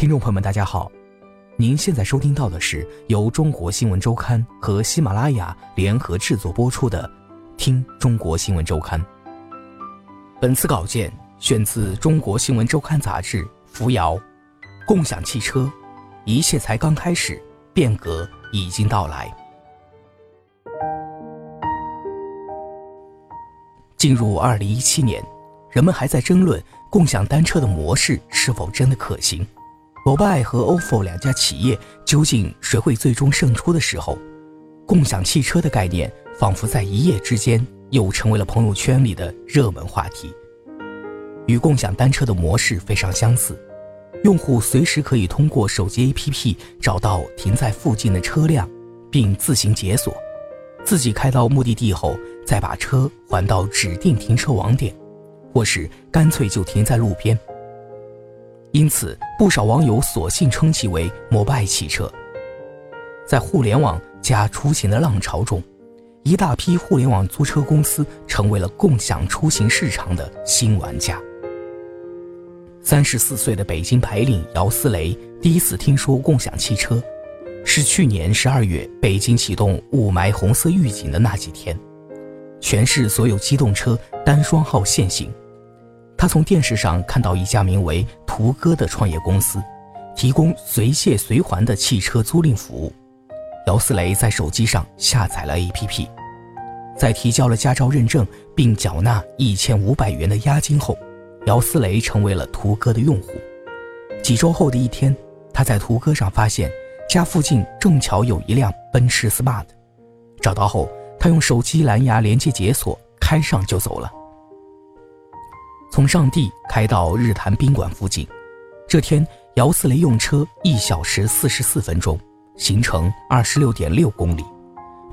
听众朋友们，大家好，您现在收听到的是由中国新闻周刊和喜马拉雅联合制作播出的《听中国新闻周刊》。本次稿件选自《中国新闻周刊》杂志《扶摇》，共享汽车，一切才刚开始，变革已经到来。进入二零一七年，人们还在争论共享单车的模式是否真的可行。摩拜和 ofo 两家企业究竟谁会最终胜出的时候，共享汽车的概念仿佛在一夜之间又成为了朋友圈里的热门话题。与共享单车的模式非常相似，用户随时可以通过手机 APP 找到停在附近的车辆，并自行解锁，自己开到目的地后再把车还到指定停车网点，或是干脆就停在路边。因此，不少网友索性称其为“摩拜汽车”。在互联网加出行的浪潮中，一大批互联网租车公司成为了共享出行市场的新玩家。三十四岁的北京白领姚思雷第一次听说共享汽车，是去年十二月北京启动雾霾红色预警的那几天，全市所有机动车单双号限行。他从电视上看到一家名为“途歌”的创业公司，提供随借随还的汽车租赁服务。姚思雷在手机上下载了 APP，在提交了驾照认证并缴纳一千五百元的押金后，姚思雷成为了途歌的用户。几周后的一天，他在途歌上发现家附近正巧有一辆奔驰 Smart，找到后，他用手机蓝牙连接解锁，开上就走了。从上地开到日坛宾馆附近，这天姚思雷用车一小时四十四分钟，行程二十六点六公里，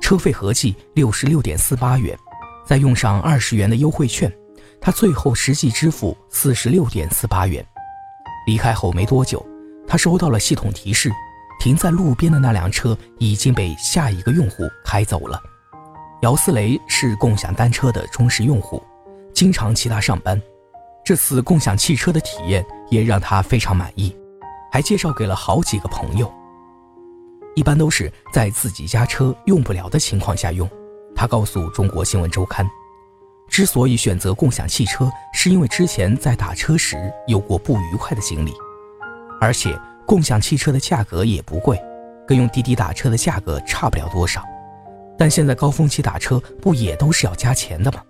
车费合计六十六点四八元，再用上二十元的优惠券，他最后实际支付四十六点四八元。离开后没多久，他收到了系统提示，停在路边的那辆车已经被下一个用户开走了。姚思雷是共享单车的忠实用户，经常骑它上班。这次共享汽车的体验也让他非常满意，还介绍给了好几个朋友。一般都是在自己家车用不了的情况下用。他告诉中国新闻周刊，之所以选择共享汽车，是因为之前在打车时有过不愉快的经历，而且共享汽车的价格也不贵，跟用滴滴打车的价格差不了多少。但现在高峰期打车不也都是要加钱的吗？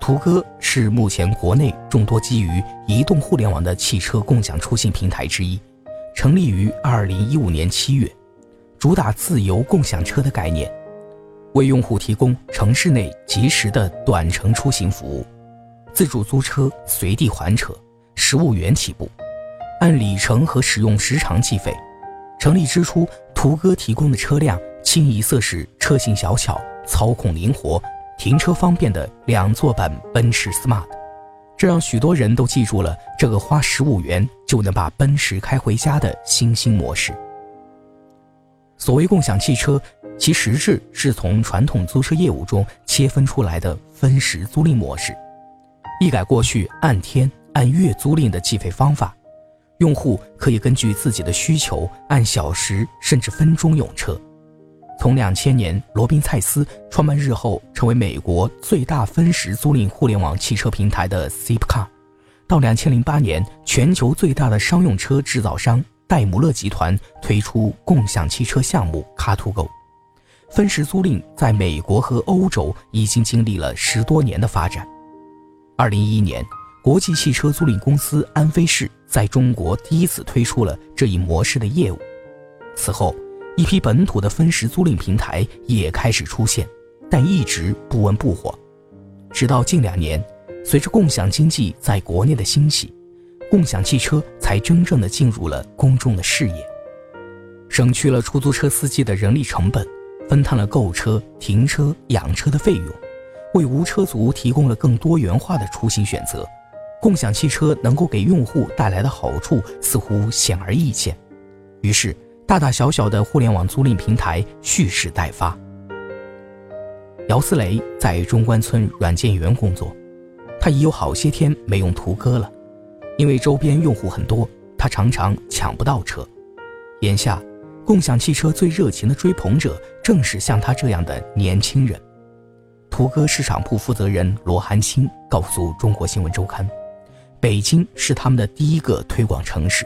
途歌是目前国内众多基于移动互联网的汽车共享出行平台之一，成立于二零一五年七月，主打自由共享车的概念，为用户提供城市内及时的短程出行服务，自主租车随地还车，十五元起步，按里程和使用时长计费。成立之初，途歌提供的车辆清一色是车型小巧、操控灵活。停车方便的两座版奔驰 Smart，这让许多人都记住了这个花十五元就能把奔驰开回家的新兴模式。所谓共享汽车，其实质是从传统租车业务中切分出来的分时租赁模式，一改过去按天按月租赁的计费方法，用户可以根据自己的需求按小时甚至分钟用车。从两千年罗宾·蔡斯创办日后成为美国最大分时租赁互联网汽车平台的 Zipcar，到两千零八年全球最大的商用车制造商戴姆勒集团推出共享汽车项目 Car2Go，分时租赁在美国和欧洲已经经历了十多年的发展。二零一一年，国际汽车租赁公司安飞士在中国第一次推出了这一模式的业务，此后。一批本土的分时租赁平台也开始出现，但一直不温不火。直到近两年，随着共享经济在国内的兴起，共享汽车才真正的进入了公众的视野，省去了出租车司机的人力成本，分摊了购车、停车、养车的费用，为无车族提供了更多元化的出行选择。共享汽车能够给用户带来的好处似乎显而易见，于是大大小小的互联网租赁平台蓄势待发。姚思雷在中关村软件园工作，他已有好些天没用途歌了。因为周边用户很多，他常常抢不到车。眼下，共享汽车最热情的追捧者正是像他这样的年轻人。途歌市场部负责人罗寒青告诉中国新闻周刊：“北京是他们的第一个推广城市，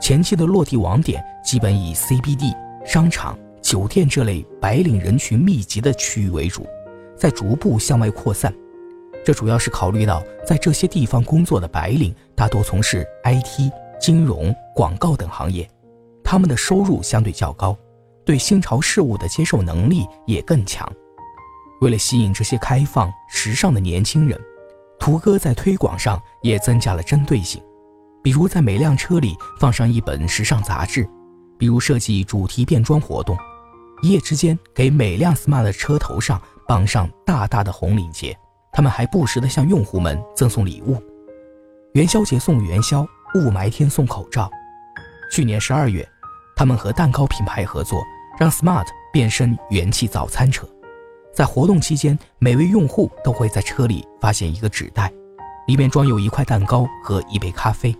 前期的落地网点基本以 CBD、商场、酒店这类白领人群密集的区域为主，在逐步向外扩散。”这主要是考虑到，在这些地方工作的白领大多从事 IT、金融、广告等行业，他们的收入相对较高，对新潮事物的接受能力也更强。为了吸引这些开放、时尚的年轻人，图哥在推广上也增加了针对性，比如在每辆车里放上一本时尚杂志，比如设计主题变装活动，一夜之间给每辆 smart 的车头上绑上大大的红领结。他们还不时地向用户们赠送礼物，元宵节送元宵，雾霾天送口罩。去年十二月，他们和蛋糕品牌合作，让 Smart 变身元气早餐车。在活动期间，每位用户都会在车里发现一个纸袋，里面装有一块蛋糕和一杯咖啡。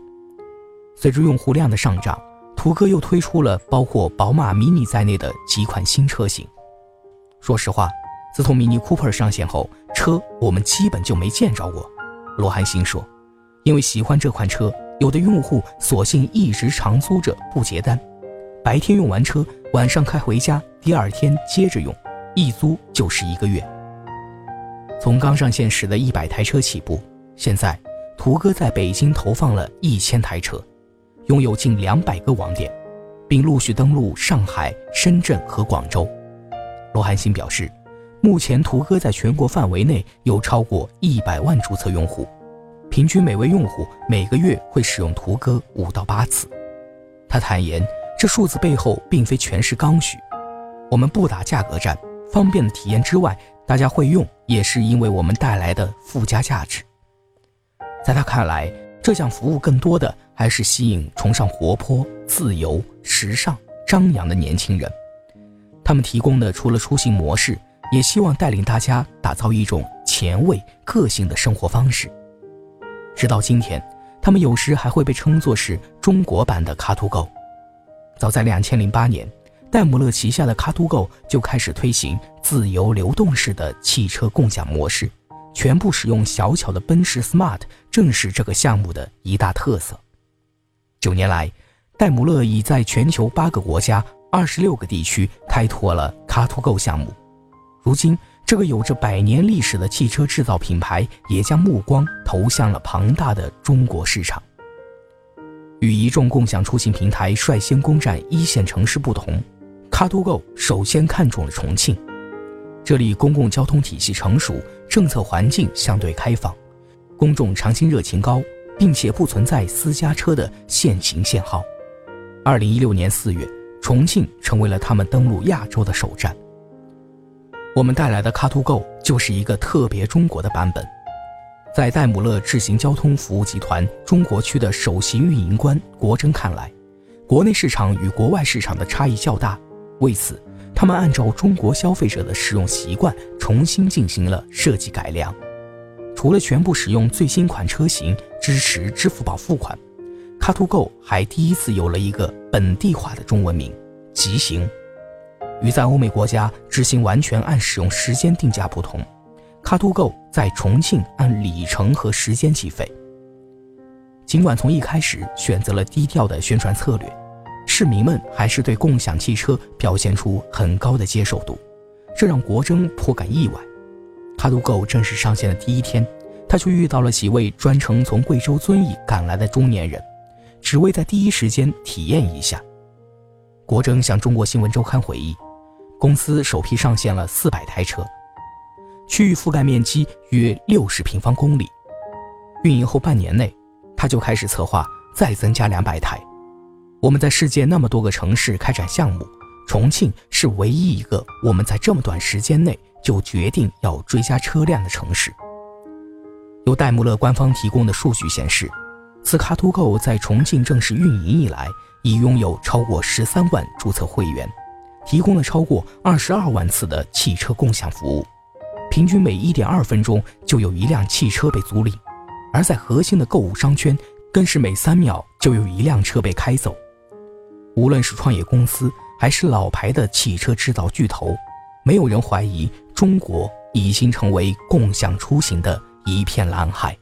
随着用户量的上涨，途歌又推出了包括宝马 Mini 在内的几款新车型。说实话。自从 Mini Cooper 上线后，车我们基本就没见着过。罗汉星说：“因为喜欢这款车，有的用户索性一直长租着不结单，白天用完车，晚上开回家，第二天接着用，一租就是一个月。从刚上线时的一百台车起步，现在途哥在北京投放了一千台车，拥有近两百个网点，并陆续登陆上海、深圳和广州。”罗汉星表示。目前，途歌在全国范围内有超过一百万注册用户，平均每位用户每个月会使用途歌五到八次。他坦言，这数字背后并非全是刚需，我们不打价格战，方便的体验之外，大家会用也是因为我们带来的附加价值。在他看来，这项服务更多的还是吸引崇尚活泼、自由、时尚、张扬的年轻人。他们提供的除了出行模式。也希望带领大家打造一种前卫、个性的生活方式。直到今天，他们有时还会被称作是中国版的 Car2Go。早在2008年，戴姆勒旗下的 Car2Go 就开始推行自由流动式的汽车共享模式，全部使用小巧的奔驰 Smart，正是这个项目的一大特色。九年来，戴姆勒已在全球八个国家、二十六个地区开拓了 Car2Go 项目。如今，这个有着百年历史的汽车制造品牌也将目光投向了庞大的中国市场。与一众共享出行平台率先攻占一线城市不同，Car2Go 首先看中了重庆。这里公共交通体系成熟，政策环境相对开放，公众常新热情高，并且不存在私家车的限行限号。二零一六年四月，重庆成为了他们登陆亚洲的首站。我们带来的 Car2Go 就是一个特别中国的版本，在戴姆勒智行交通服务集团中国区的首席运营官国珍看来，国内市场与国外市场的差异较大，为此，他们按照中国消费者的使用习惯重新进行了设计改良。除了全部使用最新款车型，支持支付宝付款，Car2Go 还第一次有了一个本地化的中文名“极行”。与在欧美国家执行完全按使用时间定价不同，Car2Go 在重庆按里程和时间计费。尽管从一开始选择了低调的宣传策略，市民们还是对共享汽车表现出很高的接受度，这让国珍颇感意外。Car2Go 正式上线的第一天，他就遇到了几位专程从贵州遵义赶来的中年人，只为在第一时间体验一下。国珍向中国新闻周刊回忆。公司首批上线了四百台车，区域覆盖面积约六十平方公里。运营后半年内他就开始策划再增加两百台。我们在世界那么多个城市开展项目，重庆是唯一一个我们在这么短时间内就决定要追加车辆的城市。由戴姆勒官方提供的数据显示，斯卡图购在重庆正式运营以来，已拥有超过十三万注册会员，提供了超过二十二万次的汽车共享服务，平均每一点二分钟就有一辆汽车被租赁，而在核心的购物商圈，更是每三秒就有一辆车被开走。无论是创业公司，还是老牌的汽车制造巨头，没有人怀疑中国已经成为共享出行的一片蓝海。